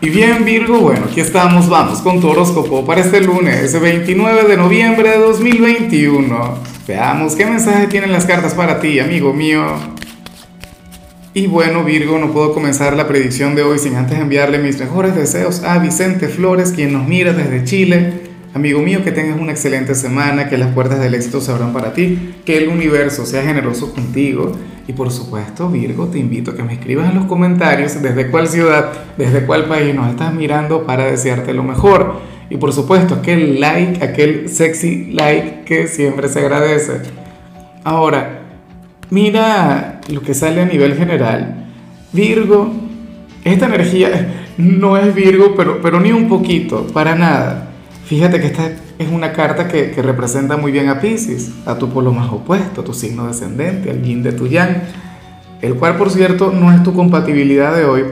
Y bien Virgo, bueno, aquí estamos, vamos con tu horóscopo para este lunes 29 de noviembre de 2021. Veamos qué mensaje tienen las cartas para ti, amigo mío. Y bueno Virgo, no puedo comenzar la predicción de hoy sin antes enviarle mis mejores deseos a Vicente Flores, quien nos mira desde Chile. Amigo mío, que tengas una excelente semana, que las puertas del éxito se abran para ti, que el universo sea generoso contigo. Y por supuesto, Virgo, te invito a que me escribas en los comentarios desde cuál ciudad, desde cuál país nos estás mirando para desearte lo mejor. Y por supuesto, aquel like, aquel sexy like que siempre se agradece. Ahora, mira lo que sale a nivel general. Virgo, esta energía no es Virgo, pero, pero ni un poquito, para nada. Fíjate que esta es una carta que, representa muy bien a Pisces, a tu polo más opuesto, a tu signo descendente, al yin de tu yang, el cual por cierto no es tu compatibilidad de hoy,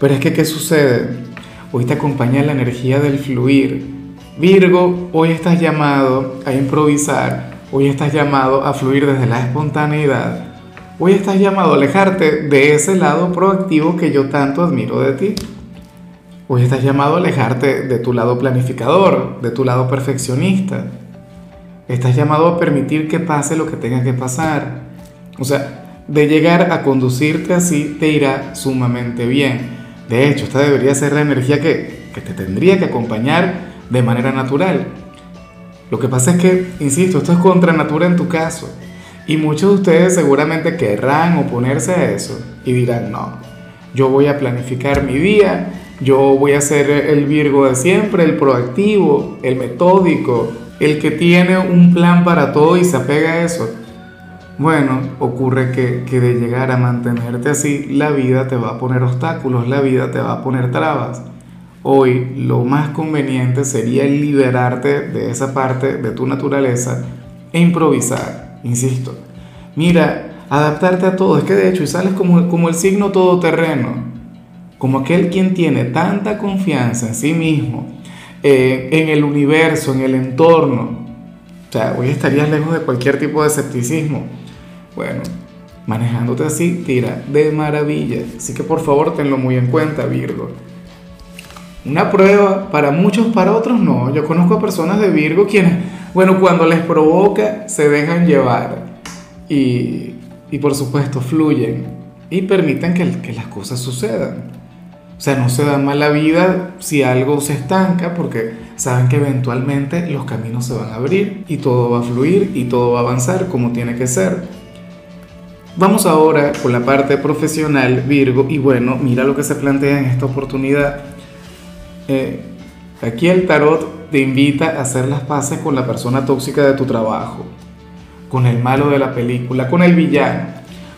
pero es que ¿qué sucede? Hoy te acompaña la energía del fluir. Virgo, hoy estás llamado a improvisar, hoy estás llamado a fluir desde la espontaneidad, hoy estás llamado a alejarte de ese lado proactivo que yo tanto admiro de ti. Hoy estás llamado a alejarte de tu lado planificador, de tu lado perfeccionista. Estás llamado a permitir que pase lo que tenga que pasar. O sea, de llegar a conducirte así te irá sumamente bien. De hecho, esta debería ser la energía que, que te tendría que acompañar de manera natural. Lo que pasa es que, insisto, esto es contra natura en tu caso. Y muchos de ustedes seguramente querrán oponerse a eso y dirán, no, yo voy a planificar mi día, yo voy a ser el Virgo de siempre, el proactivo, el metódico, el que tiene un plan para todo y se apega a eso. Bueno, ocurre que, que, de llegar a mantenerte así, la vida te va a poner obstáculos, la vida te va a poner trabas. Hoy lo más conveniente sería liberarte de esa parte de tu naturaleza e improvisar, insisto. Mira, adaptarte a todo, es que de hecho sales como, como el signo todoterreno como aquel quien tiene tanta confianza en sí mismo, eh, en el universo, en el entorno. O sea, hoy estarías lejos de cualquier tipo de escepticismo. Bueno, manejándote así, tira de maravilla. Así que por favor tenlo muy en cuenta, Virgo. Una prueba para muchos, para otros no. Yo conozco a personas de Virgo quienes, bueno, cuando les provoca, se dejan llevar. Y, y por supuesto, fluyen y permiten que, que las cosas sucedan. O sea, no se da mala vida si algo se estanca porque saben que eventualmente los caminos se van a abrir y todo va a fluir y todo va a avanzar como tiene que ser. Vamos ahora con la parte profesional, Virgo, y bueno, mira lo que se plantea en esta oportunidad. Eh, aquí el tarot te invita a hacer las paces con la persona tóxica de tu trabajo, con el malo de la película, con el villano,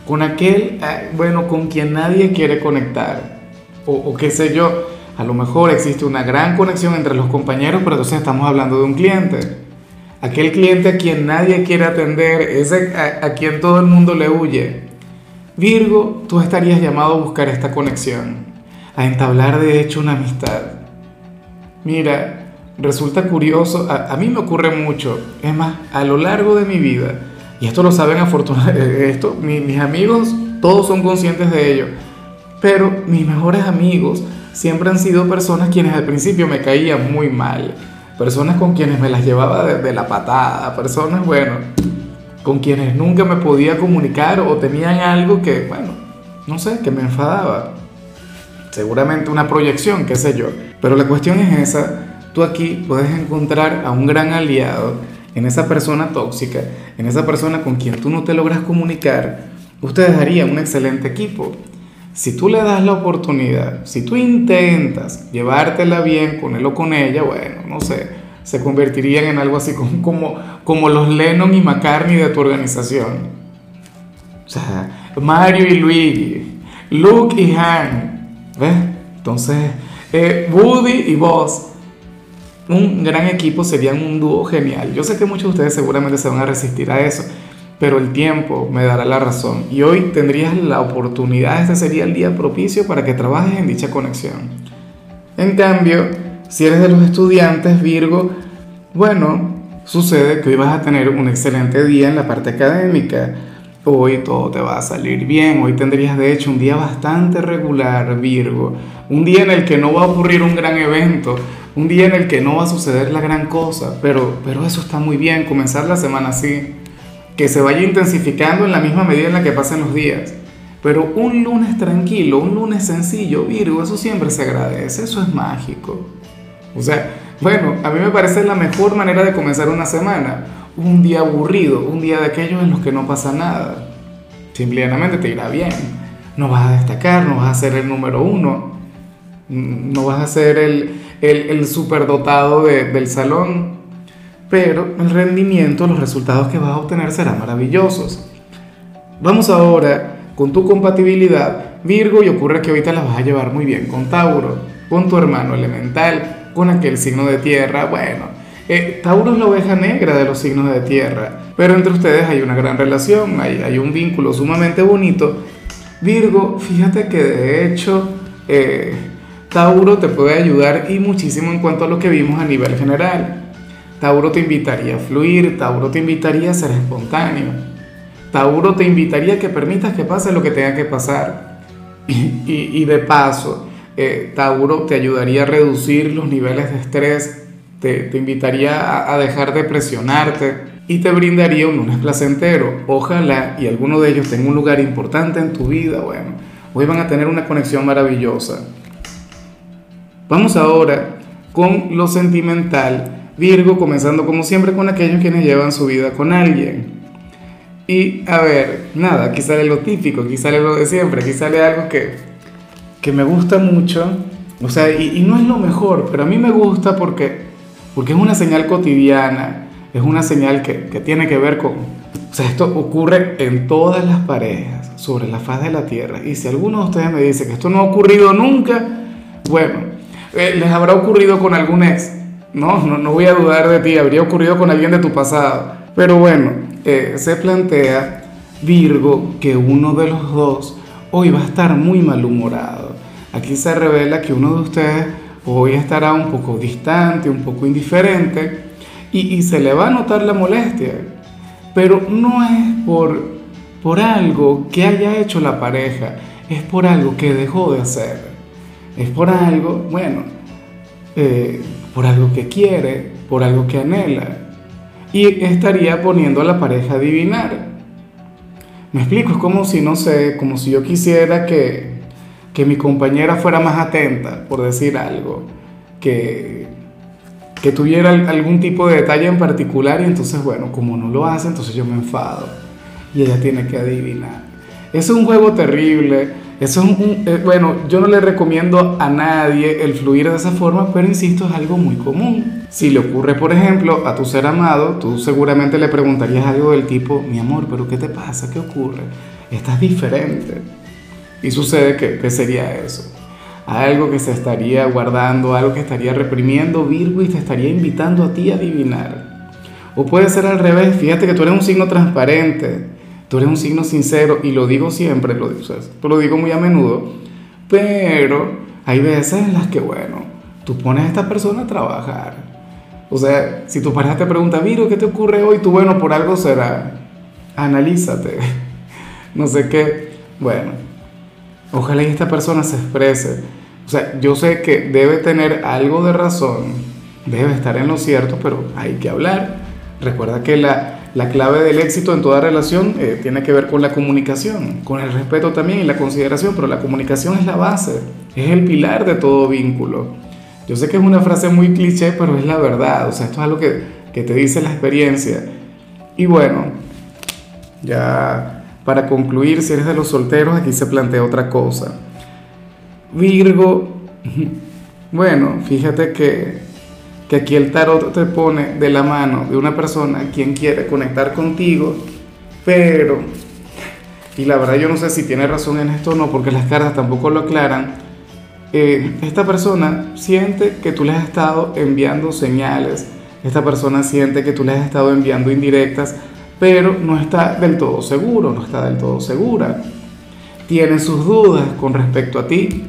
con aquel, eh, bueno, con quien nadie quiere conectar o, qué sé yo, a lo mejor existe una gran conexión entre los compañeros, pero entonces estamos hablando de un cliente. Aquel cliente a quien nadie quiere atender, ese a, a quien todo el mundo le huye. Virgo, tú estarías llamado a buscar esta conexión, a entablar de hecho una amistad. Mira, resulta curioso, a, mí me ocurre mucho, es más, a lo largo de mi vida, y esto lo saben afortunadamente, esto, mis amigos, todos son conscientes de ello, pero mis mejores amigos siempre han sido personas quienes al principio me caían muy mal, personas con quienes me las llevaba de, la patada, personas, bueno, con quienes nunca me podía comunicar o tenían algo que, bueno, no sé, que me enfadaba. Seguramente una proyección, qué sé yo. Pero la cuestión es esa, tú aquí puedes encontrar a un gran aliado en esa persona tóxica, en esa persona con quien tú no te logras comunicar, ustedes harían un excelente equipo. Si tú le das la oportunidad, si tú intentas llevártela bien con él o con ella, bueno, no sé, se convertirían en algo así como, como, los Lennon y McCartney de tu organización. O sea, Mario y Luigi, Luke y Han, ¿ves? Entonces, eh, Woody y vos, un gran equipo serían un dúo genial. Yo sé que muchos de ustedes seguramente se van a resistir a eso, pero el tiempo me dará la razón. Y hoy tendrías la oportunidad, este sería el día propicio para que trabajes en dicha conexión. En cambio, si eres de los estudiantes Virgo, bueno, sucede que hoy vas a tener un excelente día en la parte académica. Hoy todo te va a salir bien, hoy tendrías de hecho un día bastante regular, Virgo, un día en el que no va a ocurrir un gran evento, un día en el que no va a suceder la gran cosa, pero, pero eso está muy bien, comenzar la semana así, que se vaya intensificando en la misma medida en la que pasen los días. Pero un lunes tranquilo, un lunes sencillo, Virgo, eso siempre se agradece, eso es mágico. O sea, bueno, a mí me parece la mejor manera de comenzar una semana un día aburrido, un día de aquellos en los que no pasa nada. Simplemente te irá bien. No vas a destacar, no vas a ser el número uno, no vas a ser el, el, superdotado del salón, pero el rendimiento, los resultados que vas a obtener serán maravillosos. Vamos ahora con tu compatibilidad, Virgo, y ocurre que ahorita la vas a llevar muy bien con Tauro, con tu hermano elemental, con aquel signo de tierra, bueno eh, Tauro es la oveja negra de los signos de tierra, pero entre ustedes hay una gran relación, hay, un vínculo sumamente bonito. Virgo, fíjate que de hecho eh, Tauro te puede ayudar y muchísimo en cuanto a lo que vimos a nivel general. Tauro te invitaría a fluir, Tauro te invitaría a ser espontáneo. Tauro te invitaría a que permitas que pase lo que tenga que pasar. Y, de paso, eh, Tauro te ayudaría a reducir los niveles de estrés te, invitaría a, dejar de presionarte y te brindaría un lunes placentero. Ojalá y alguno de ellos tenga un lugar importante en tu vida. Bueno, hoy van a tener una conexión maravillosa. Vamos ahora con lo sentimental. Virgo, comenzando como siempre con aquellos quienes llevan su vida con alguien. Y a ver, nada, aquí sale lo típico, aquí sale lo de siempre, aquí sale algo que, que me gusta mucho. O sea, y, y no es lo mejor, pero a mí me gusta porque porque es una señal cotidiana, es una señal que, que tiene que ver con... O sea, esto ocurre en todas las parejas sobre la faz de la Tierra. Y si alguno de ustedes me dice que esto no ha ocurrido nunca, bueno, eh, les habrá ocurrido con algún ex. No, no, no voy a dudar de ti, habría ocurrido con alguien de tu pasado. Pero bueno, eh, se plantea Virgo que uno de los dos hoy va a estar muy malhumorado. Aquí se revela que uno de ustedes hoy estará un poco distante, un poco indiferente y, se le va a notar la molestia. Pero no es por, por algo que haya hecho la pareja, es por algo que dejó de hacer. Es por algo, bueno, eh, por algo que quiere, por algo que anhela. Y estaría poniendo a la pareja a adivinar. Me explico, es como si, no sé, como si yo quisiera que, que mi compañera fuera más atenta, por decir algo, que, que tuviera algún tipo de detalle en particular y entonces, bueno, como no lo hace, entonces yo me enfado y ella tiene que adivinar. Es un juego terrible, eso es un, eh, bueno, yo no le recomiendo a nadie el fluir de esa forma, pero insisto, es algo muy común. Si le ocurre, por ejemplo, a tu ser amado, tú seguramente le preguntarías algo del tipo, mi amor, pero ¿qué te pasa? ¿Qué ocurre? Estás diferente. Y sucede que, ¿qué sería eso? Algo que se estaría guardando, algo que estaría reprimiendo Virgo y te estaría invitando a ti a adivinar. O puede ser al revés, fíjate que tú eres un signo transparente, tú eres un signo sincero y lo digo siempre, lo, o lo digo muy a menudo, pero hay veces en las que, bueno, tú pones a esta persona a trabajar. O sea, si tu pareja te pregunta, Virgo, ¿qué te ocurre hoy? Tú, bueno, por algo será. Analízate. No sé qué. Bueno, Ojalá y esta persona se exprese. O sea, yo sé que debe tener algo de razón, debe estar en lo cierto, pero hay que hablar. Recuerda que la, la clave del éxito en toda relación eh, tiene que ver con la comunicación, con el respeto también y la consideración, pero la comunicación es la base, es el pilar de todo vínculo. Yo sé que es una frase muy cliché, pero es la verdad, o sea, esto es algo que, que te dice la experiencia. Y bueno, ya para concluir, si eres de los solteros, aquí se plantea otra cosa. Virgo, bueno, fíjate que, que aquí el tarot te pone de la mano de una persona quien quiere conectar contigo, pero, y la verdad yo no sé si tiene razón en esto o no, porque las cartas tampoco lo aclaran, eh, esta persona siente que tú le has estado enviando señales, esta persona siente que tú le has estado enviando indirectas, pero no está del todo seguro, no está del todo segura. Tiene sus dudas con respecto a ti.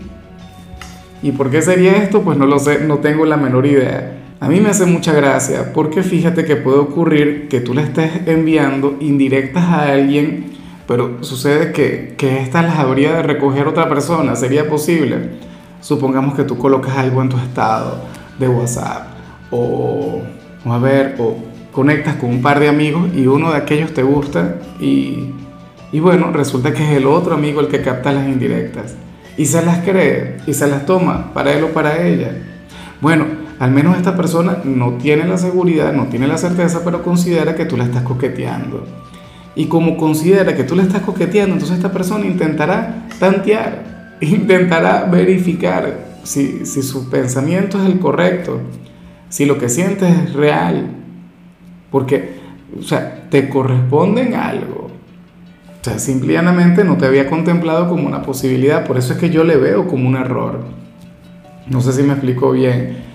¿Y por qué sería esto? Pues no lo sé, no tengo la menor idea. A mí me hace mucha gracia porque fíjate que puede ocurrir que tú le estés enviando indirectas a alguien pero sucede que, que esta las habría de recoger otra persona, ¿sería posible? Supongamos que tú colocas algo en tu estado de WhatsApp o, o a ver, o conectas con un par de amigos y uno de aquellos te gusta y, y bueno, resulta que es el otro amigo el que capta las indirectas y se las cree y se las toma para él o para ella. Bueno, al menos esta persona no tiene la seguridad, no tiene la certeza, pero considera que tú la estás coqueteando. Y como considera que tú la estás coqueteando, entonces esta persona intentará tantear, intentará verificar si, si su pensamiento es el correcto, si lo que sientes es real. Porque, o sea, te corresponden algo. O sea, simplemente no te había contemplado como una posibilidad, por eso es que yo le veo como un error. No sé si me explico bien.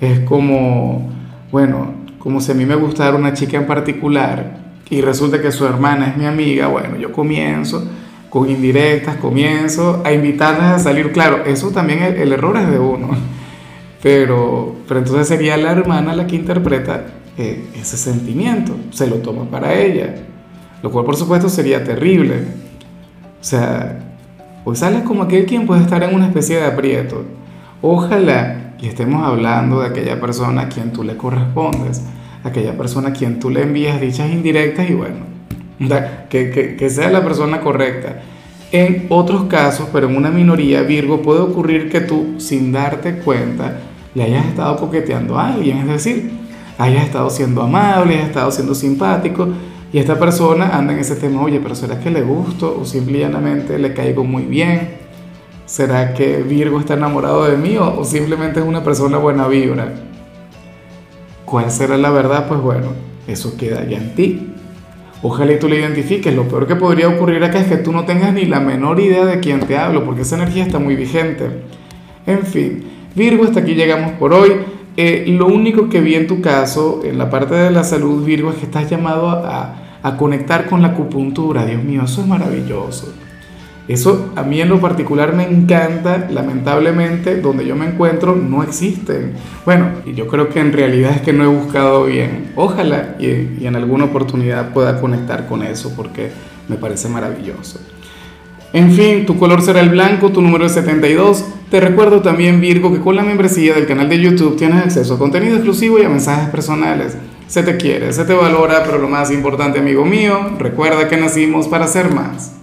Es como, bueno, como si a mí me gustara una chica en particular y resulta que su hermana es mi amiga, bueno, yo comienzo con indirectas, comienzo a invitarlas a salir. Claro, eso también el, error es de uno, pero, pero entonces sería la hermana la que interpreta eh, ese sentimiento, se lo toma para ella lo cual por supuesto sería terrible. O sea, pues sales como aquel quien puede estar en una especie de aprieto. Ojalá y estemos hablando de aquella persona a quien tú le correspondes, aquella persona a quien tú le envías dichas indirectas y bueno, que, que, sea la persona correcta. En otros casos, pero en una minoría, Virgo, puede ocurrir que tú, sin darte cuenta, le hayas estado coqueteando a alguien, es decir, hayas estado siendo amable, hayas estado siendo simpático, y esta persona anda en ese tema, oye, pero ¿será que le gusto o simplemente le caigo muy bien? ¿Será que Virgo está enamorado de mí o, simplemente es una persona buena vibra? ¿Cuál será la verdad? Pues bueno, eso queda ya en ti. Ojalá y tú le identifiques. Lo peor que podría ocurrir acá es que tú no tengas ni la menor idea de quién te hablo, porque esa energía está muy vigente. En fin, Virgo, hasta aquí llegamos por hoy. Eh, lo único que vi en tu caso, en la parte de la salud, Virgo, es que estás llamado a, a conectar con la acupuntura. Dios mío, eso es maravilloso. Eso a mí en lo particular me encanta, lamentablemente donde yo me encuentro no existen. Bueno, y yo creo que en realidad es que no he buscado bien. Ojalá y, en alguna oportunidad pueda conectar con eso porque me parece maravilloso. En fin, tu color será el blanco, tu número es 72. Te recuerdo también, Virgo, que con la membresía del canal de YouTube tienes acceso a contenido exclusivo y a mensajes personales. Se te quiere, se te valora, pero lo más importante, amigo mío, recuerda que nacimos para ser más.